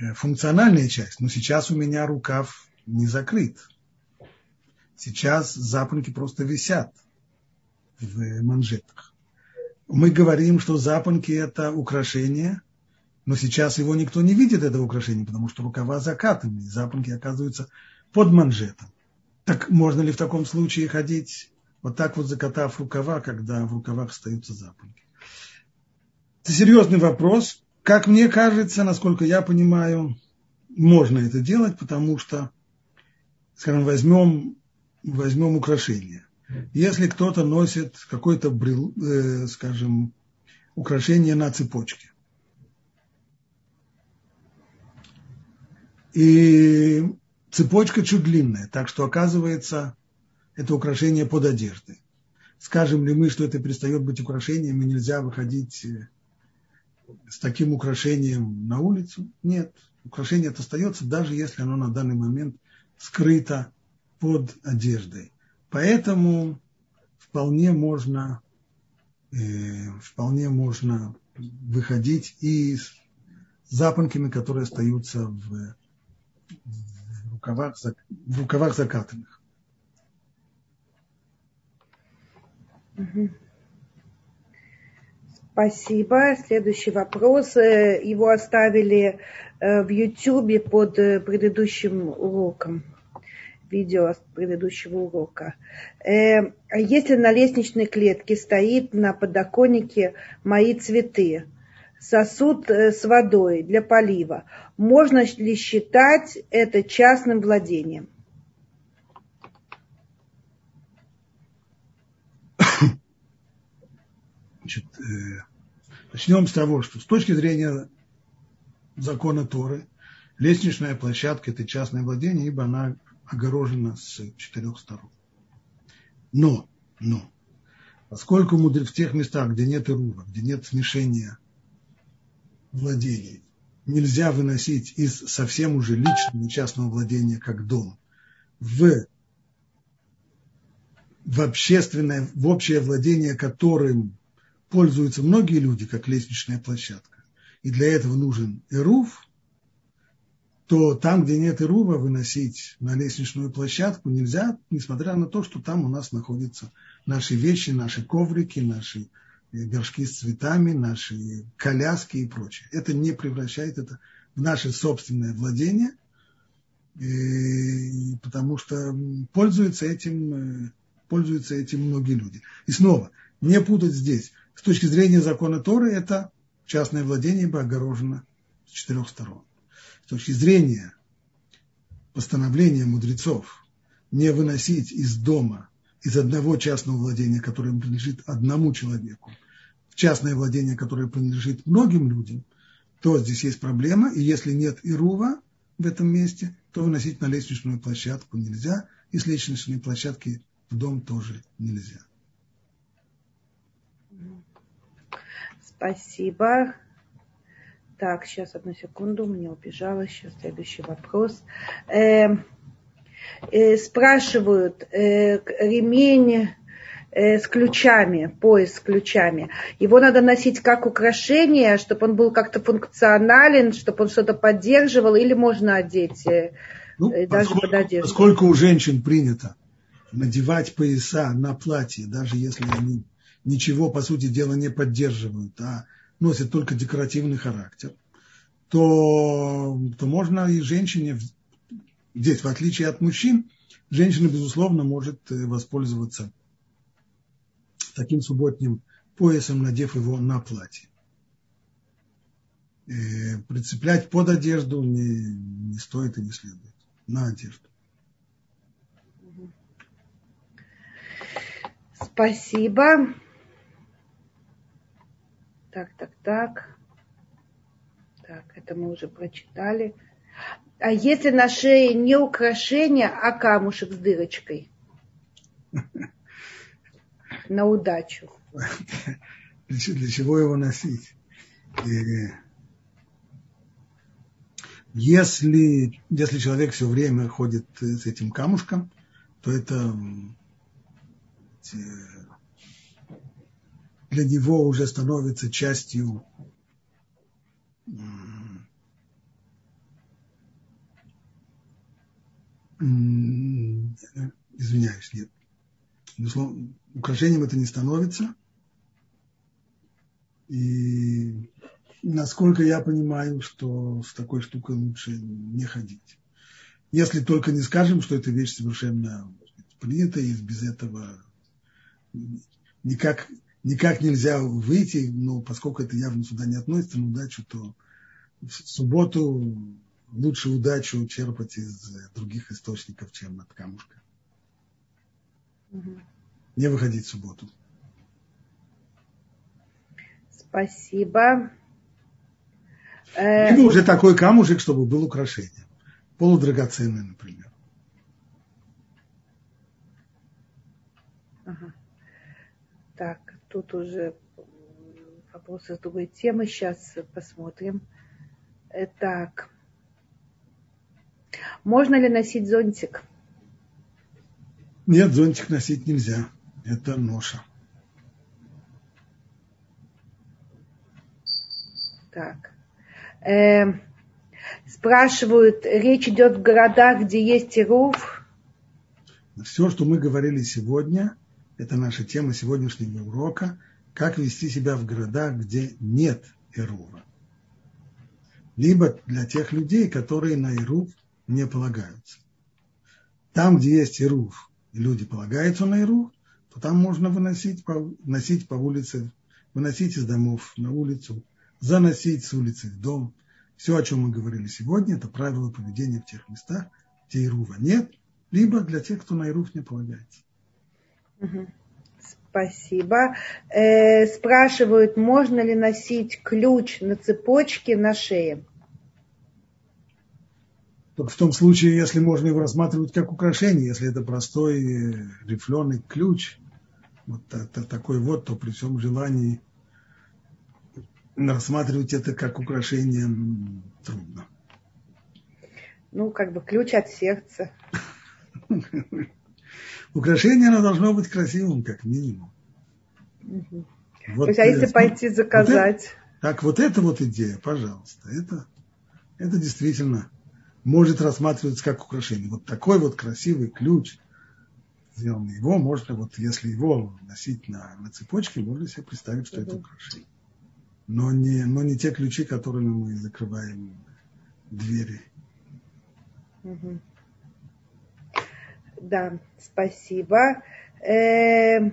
э, функциональная часть, но сейчас у меня рукав не закрыт. Сейчас запонки просто висят в манжетах. Мы говорим, что запонки – это украшение – но сейчас его никто не видит, этого украшения, потому что рукава закатаны, запонки оказываются под манжетом. Так можно ли в таком случае ходить вот так вот закатав рукава, когда в рукавах остаются запонки? Это серьезный вопрос. Как мне кажется, насколько я понимаю, можно это делать, потому что, скажем, возьмем, возьмем украшение. Если кто-то носит какое-то, э, скажем, украшение на цепочке, И цепочка чуть длинная, так что оказывается это украшение под одеждой. Скажем ли мы, что это перестает быть украшением и нельзя выходить э, с таким украшением на улицу? Нет, украшение это остается, даже если оно на данный момент скрыто под одеждой. Поэтому вполне можно, э, вполне можно выходить и с запонками, которые остаются в рукавах, в рукавах закатанных. Спасибо. Следующий вопрос. Э, его оставили э, в YouTube под э, предыдущим уроком. Видео предыдущего урока. Если на лестничной клетке стоит на подоконнике мои цветы, сосуд с водой для полива, можно ли считать это частным владением? Значит, э, начнем с того, что с точки зрения закона Торы, лестничная площадка – это частное владение, ибо она огорожена с четырех сторон. Но, но, поскольку в тех местах, где нет ирува, где нет смешения владений, нельзя выносить из совсем уже личного частного владения как дом. В, в общественное, в общее владение, которым пользуются многие люди, как лестничная площадка, и для этого нужен эруф, то там, где нет Ирува, выносить на лестничную площадку нельзя, несмотря на то, что там у нас находятся наши вещи, наши коврики, наши горшки с цветами, наши коляски и прочее. Это не превращает это в наше собственное владение, потому что пользуются этим, э, пользуются этим многие люди. И снова, не путать здесь. С точки зрения закона Торы это частное владение бы огорожено с четырех сторон. С точки зрения постановления мудрецов не выносить из дома из одного частного владения, которое принадлежит одному человеку, в частное владение, которое принадлежит многим людям, то здесь есть проблема, и если нет ирува в этом месте, то выносить на лестничную площадку нельзя, и с лестничной площадки в дом тоже нельзя. Спасибо. Так, сейчас одну секунду, мне убежало. Сейчас следующий вопрос. Э, э, спрашивают, э, ремень с ключами, пояс с ключами. Его надо носить как украшение, чтобы он был как-то функционален, чтобы он что-то поддерживал, или можно одеть? Э, Ну, даже поскольку, под одежду. Поскольку у женщин принято надевать пояса на платье, даже если они ничего, по сути дела, не поддерживают, а носят только декоративный характер, то, то можно и женщине, здесь, в отличие от мужчин, женщина, безусловно, может э, воспользоваться таким субботним поясом, надев его на платье. И э, прицеплять под одежду не, не стоит и не следует. На одежду. Спасибо. Так, так, так. Так, это мы уже прочитали. А если на шее не украшение, а камушек с дырочкой? На удачу. Для чего его носить? Если, если человек все время ходит с этим камушком, то это для него уже становится частью извиняюсь, нет. Украшением это не становится. И насколько я понимаю, что с такой штукой лучше не ходить. Если только не скажем, что эта вещь совершенно принята, и без этого никак, никак нельзя выйти, но поскольку это явно сюда не относится, на удачу, то в субботу лучше удачу черпать из других источников, чем от камушка. Угу. Не выходить в субботу. Спасибо. Либо уже такой камушек, чтобы был украшением. Полудрагоценный, например. Ага. Так, тут уже вопросы с другой темы. Сейчас посмотрим. Так. Можно ли носить зонтик? Нет, зонтик носить нельзя. Это ноша. Так. Э, спрашивают, речь идет в городах, где есть Ируф? Все, что мы говорили сегодня, это наша тема сегодняшнего урока, как вести себя в городах, где нет Ирува. Либо для тех людей, которые на Ирув не полагаются. Там, где есть Ирув, люди полагаются на Ирув, то там можно выносить по, носить по улице, выносить из домов на улицу, заносить с улицы в дом. Все, о чем мы говорили сегодня, это правила поведения в тех местах, где Ирува нет, либо для тех, кто на Ирув не полагается. Спасибо. Э, спрашивают, можно ли носить ключ на цепочке на шее? Только в том случае, если можно его рассматривать как украшение, если это простой э, рифленый ключ, вот это, такой вот, то при всем желании рассматривать это как украшение трудно. Ну, как бы ключ от сердца. Украшение, оно должно быть красивым, как минимум. Угу. Вот, То есть, а если э, пойти заказать? Вот это, так, вот эта вот идея, пожалуйста, это, это действительно может рассматриваться как украшение. Вот такой вот красивый ключ, сделанный его, можно, вот если его носить на, на цепочке, можно себе представить, что это украшение. Но не, но не те ключи, которыми мы закрываем двери. Да, спасибо. Э,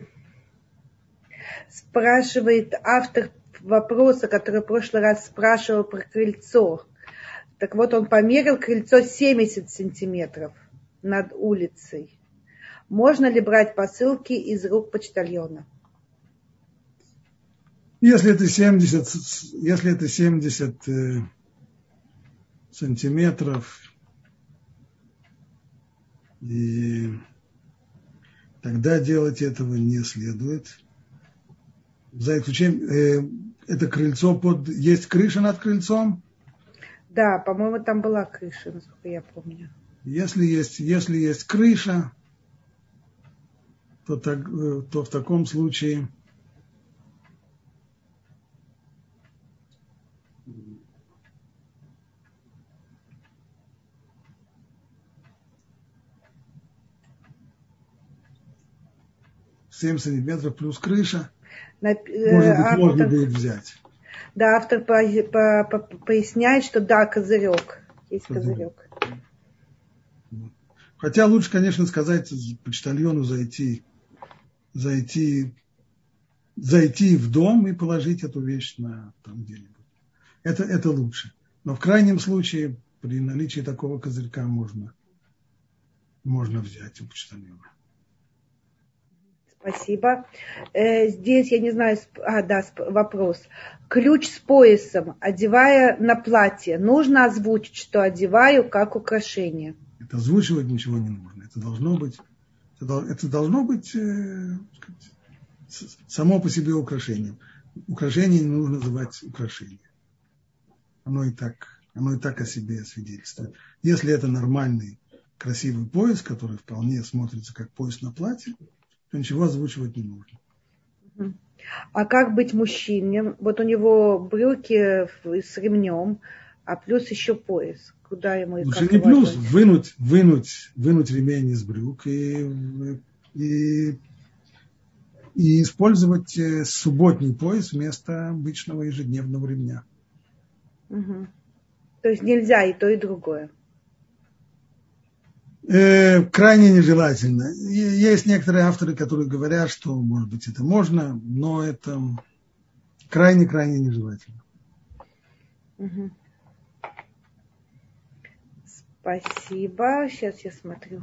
спрашивает автор вопроса, который в прошлый раз спрашивал про крыльцо. Так вот, он померил крыльцо 70 сантиметров над улицей. Можно ли брать посылки из рук почтальона? Если это 70, если это 70 э, сантиметров, и тогда делать этого не следует. За исключением, э, это крыльцо под... Есть крыша над крыльцом? Да, по-моему, там была крыша, насколько я помню. Если есть, если есть крыша, то, так, э, то в таком случае семь сантиметров плюс крыша. На, э, может быть, автор, можно будет взять. Да, автор по, по, по, поясняет, что да, козырек. Есть козырек. козырек. Хотя лучше, конечно, сказать почтальону зайти зайти, зайти в дом и положить эту вещь на там где-нибудь. Это, это лучше. Но в крайнем случае при наличии такого козырька можно, можно взять у почтальона. Спасибо. Э, здесь, я не знаю, а, да, вопрос. Ключ с поясом, одевая на платье, нужно озвучить, что одеваю как украшение – это озвучивать ничего не нужно. Это должно быть, это должно быть э, само по себе украшением. Украшение не нужно называть украшением. Оно и так, оно и так о себе свидетельствует. Если это нормальный, красивый пояс, который вполне смотрится как пояс на платье, то ничего озвучивать не нужно. А как быть мужчине? Вот у него брюки с ремнем, а плюс еще пояс куда ему и Лучше не плюс, вынуть, вынуть, вынуть ремень из брюк и, и, и использовать э, субботний пояс вместо обычного ежедневного ремня. Угу. То есть нельзя и то, и другое. Э, крайне нежелательно. Есть некоторые авторы, которые говорят, что, может быть, это можно, но это крайне-крайне нежелательно. Угу. Спасибо. Сейчас я смотрю.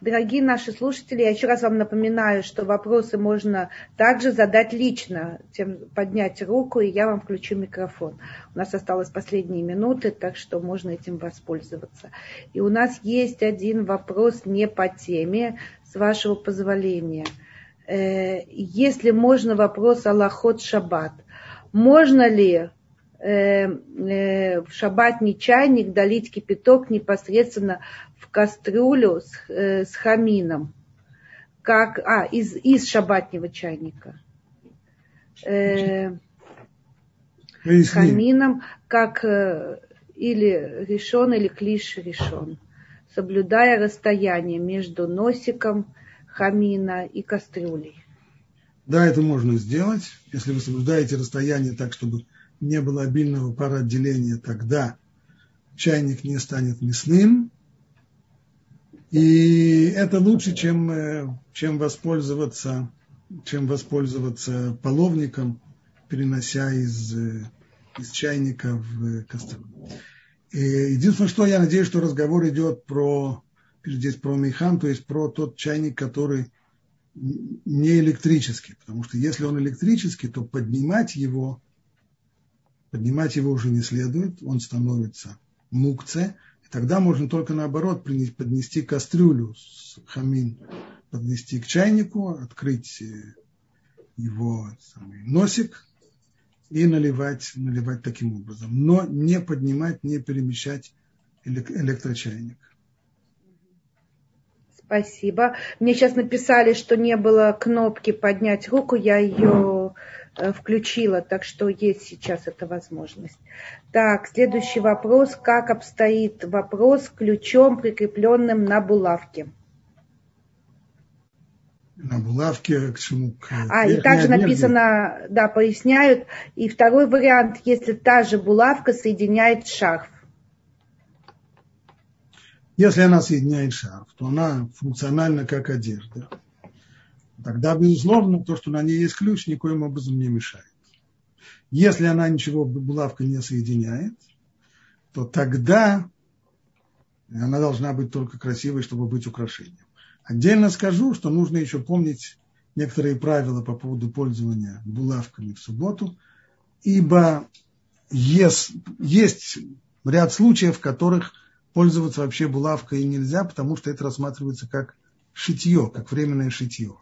Дорогие наши слушатели, я еще раз вам напоминаю, что вопросы можно также задать лично, тем поднять руку, и я вам включу микрофон. У нас осталось последние минуты, так что можно этим воспользоваться. И у нас есть один вопрос не по теме, с вашего позволения. Э, если можно вопрос Аллахот Шаббат. Можно ли Э, э, в шабатный чайник долить кипяток непосредственно в кастрюлю с, э, с хамином. Как, а, из, из шабатнего чайника. Э, с хамином, как э, или решен, или клиш решен, соблюдая расстояние между носиком хамина и кастрюлей. Да, это можно сделать, если вы соблюдаете расстояние так, чтобы не было обильного пароотделения, тогда чайник не станет мясным. И это лучше, чем, э, чем, воспользоваться, чем воспользоваться половником, перенося из, э, из чайника в кастрюлю. Единственное, что я надеюсь, что разговор идет про, здесь про механ, то есть про тот чайник, который не электрический. Потому что если он электрический, то поднимать его поднимать его уже не следует, он становится мукце, и тогда можно только наоборот поднести кастрюлю с хамин, поднести к чайнику, открыть э, его самый носик и наливать, наливать таким образом. Но не поднимать, не перемещать электрочайник. Спасибо. Мне сейчас написали, что не было кнопки поднять руку, я ее включила, так что есть сейчас эта возможность. Так, следующий вопрос. Как обстоит вопрос с ключом, прикрепленным на булавке? На булавке к чему? К а, и также одежде. написано, да, поясняют. И второй вариант, если та же булавка соединяет шарф. Если она соединяет шарф, то она функциональна как одежда тогда, безусловно, то, что на ней есть ключ, никоим образом не мешает. Если она ничего булавка не соединяет, то тогда она должна быть только красивой, чтобы быть украшением. Отдельно скажу, что нужно еще помнить некоторые правила по поводу пользования булавками в субботу, ибо есть, есть ряд случаев, в которых пользоваться вообще булавкой нельзя, потому что это рассматривается как шитье, как временное шитье.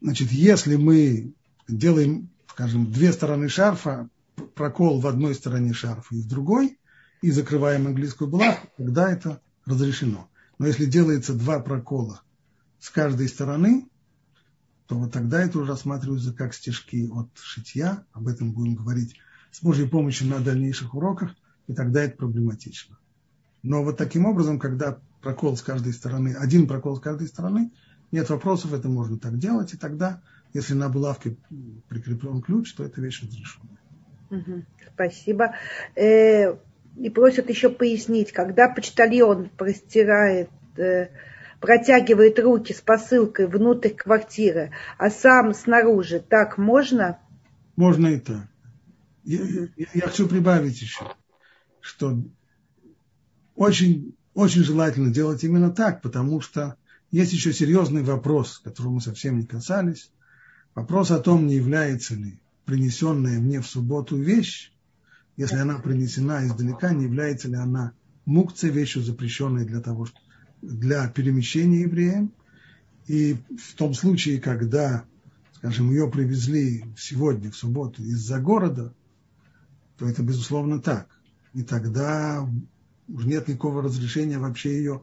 Значит, если мы делаем, скажем, две стороны шарфа, прокол в одной стороне шарфа и в другой, и закрываем английскую булавку, тогда это разрешено. Но если делается два прокола с каждой стороны, то вот тогда это уже рассматривается как стежки от шитья. Об этом будем говорить с Божьей помощью на дальнейших уроках, и тогда это проблематично. Но вот таким образом, когда прокол с каждой стороны, один прокол с каждой стороны, нет вопросов, это можно так делать, и тогда, если на булавке прикреплен ключ, то эта вещь разрешена. Угу, спасибо. Э, и просят еще пояснить, когда почтальон простирает, э, протягивает руки с посылкой внутрь квартиры, а сам снаружи, так можно? Можно и так. Я, я, я хочу прибавить еще, что очень, очень желательно делать именно так, потому что есть еще серьезный вопрос, которого мы совсем не касались. Вопрос о том, не является ли принесенная мне в субботу вещь, если она принесена издалека, не является ли она мукцией, вещью запрещенной для того, для перемещения евреям. И в том случае, когда, скажем, ее привезли сегодня, в субботу, из-за города, то это безусловно так. И тогда уже нет никакого разрешения вообще ее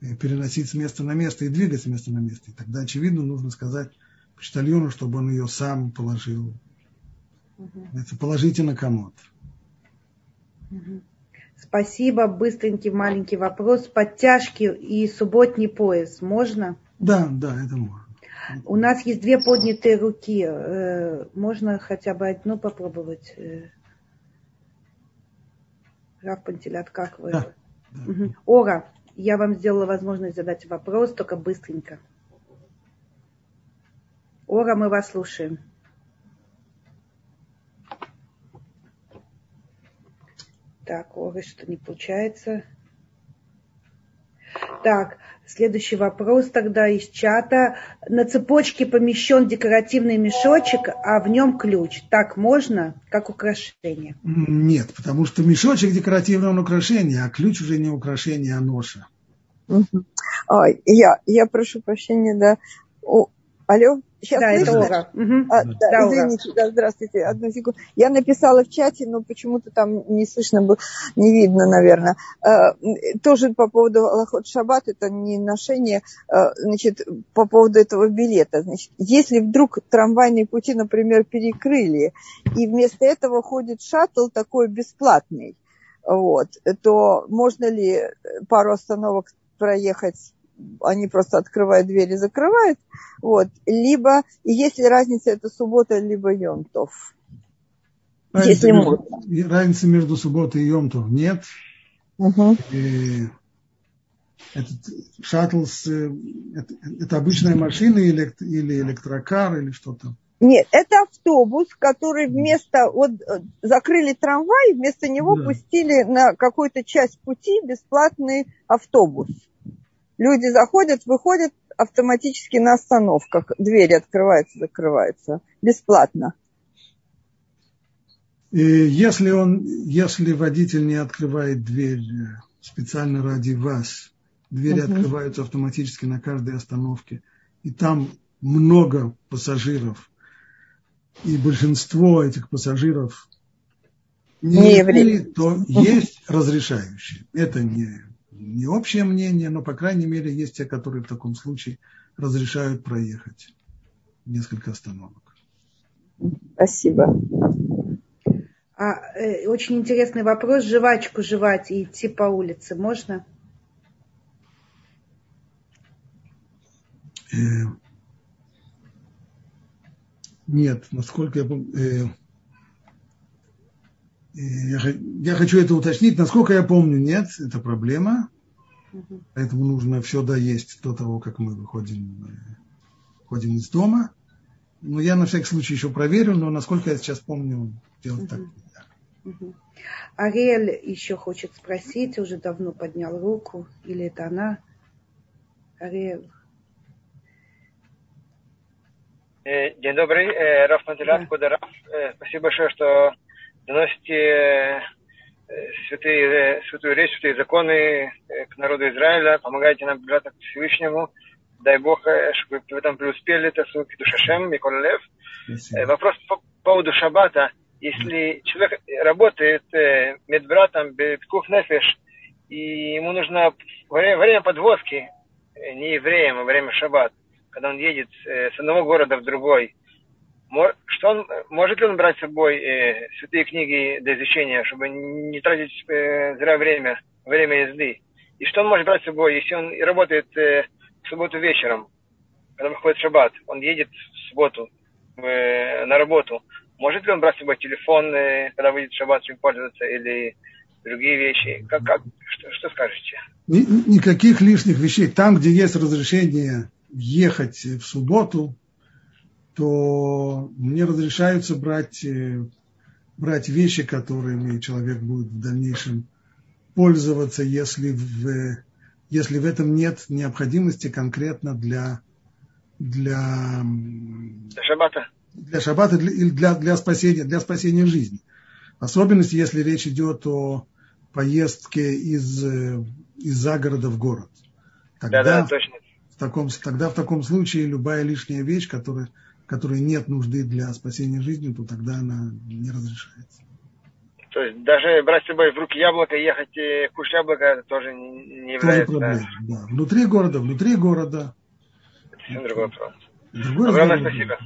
переносить с места на место и двигать с места на место. И тогда, очевидно, нужно сказать почтальону, чтобы он ее сам положил. Угу. Это положите на комод. Угу. Спасибо. Быстренький маленький вопрос. Подтяжки и субботний пояс можно? Да, да, это можно. У нас есть две поднятые руки. Э, можно хотя бы одну попробовать? Э, Раф Пантелят, как вы? Да. Угу. Ора, я вам сделала возможность задать вопрос, только быстренько. Ора, мы вас слушаем. Так, ой, что не получается. Так, следующий вопрос тогда из чата. На цепочке помещен декоративный мешочек, а в нем ключ. Так можно, как украшение? Нет, потому что мешочек декоративное украшение, а ключ уже не украшение, а ноша. Я, я прошу прощения, да. Алло? Сейчас да, это Ора. Угу. А, да, да, извините, да, здравствуйте, одну секунду. Я написала в чате, но почему-то там не слышно было, не видно, наверное. А, тоже по поводу Аллахот Шаббат, это не ношение, а, значит, по поводу этого билета. Значит, если вдруг трамвайные пути, например, перекрыли, и вместо этого ходит шаттл такой бесплатный, вот, то можно ли пару остановок проехать они просто открывают дверь и закрывают, вот, либо, если разница это суббота, либо Йомтов. Разницы если между, можно. Разницы между субботой и Йомтов нет. Угу. И этот шаттл, это, это обычная машина или, или электрокар или что-то? Нет, это автобус, который вместо, вот закрыли трамвай, вместо него да. пустили на какую-то часть пути бесплатный автобус. Люди заходят, выходят автоматически на остановках. Двери открываются, закрываются. Бесплатно. И если, он, если водитель не открывает дверь специально ради вас, двери uh-huh. открываются автоматически на каждой остановке, и там много пассажиров, и большинство этих пассажиров не, не евреи, то есть разрешающие. Это не не общее мнение, но, по крайней мере, есть те, которые в таком случае разрешают проехать несколько остановок. Спасибо. А, э, очень интересный вопрос. Жвачку жевать и идти по улице можно? Э, нет, насколько я помню, э, я хочу это уточнить. Насколько я помню, нет, это проблема. Поэтому нужно все доесть до того, как мы выходим, э, выходим из дома. Но я на всякий случай еще проверю, но насколько я сейчас помню, делать так нельзя. Ариэль еще хочет спросить, уже давно поднял руку, или это она? Ариэль. Э, день добрый, э, Раф Мантелят, да. Спасибо большое, что доносите э, святые, э, святую речь, святые законы э, к народу Израиля, помогаете нам приближаться к Всевышнему. Дай Бог, чтобы вы этом преуспели, это суки душашем, Микола Лев. Вопрос по поводу шаббата. Если человек работает медбратом, беткух нефеш, и ему нужно время, время подвозки, не евреям, а время шаббат, когда он едет с одного города в другой, что он, может ли он брать с собой э, святые книги для изучения, чтобы не тратить э, зря время, время езды? И что он может брать с собой, если он работает э, в субботу вечером? когда выходит шаббат, он едет в субботу э, на работу, может ли он брать с собой телефон, э, когда выйдет шаббат, им пользоваться, или другие вещи? Как, как, что, что скажете? Никаких лишних вещей. Там, где есть разрешение ехать в субботу, то мне разрешаются брать, э, брать вещи, которыми человек будет в дальнейшем пользоваться, если в, если в этом нет необходимости конкретно для, для, для шаббата, для, шаббата или для, для, спасения, для спасения жизни. В особенности, если речь идет о поездке из, э, из загорода в город. Тогда, да, да, точно. В таком, тогда в таком случае любая лишняя вещь, которая, которой нет нужды для спасения жизни, то тогда она не разрешается. То есть даже брать с собой в руки яблоко и ехать э, кушать яблоко, это тоже не является... Тоже проблема, да. Внутри города, внутри города. Это совсем другой вопрос. Другой Огромное спасибо.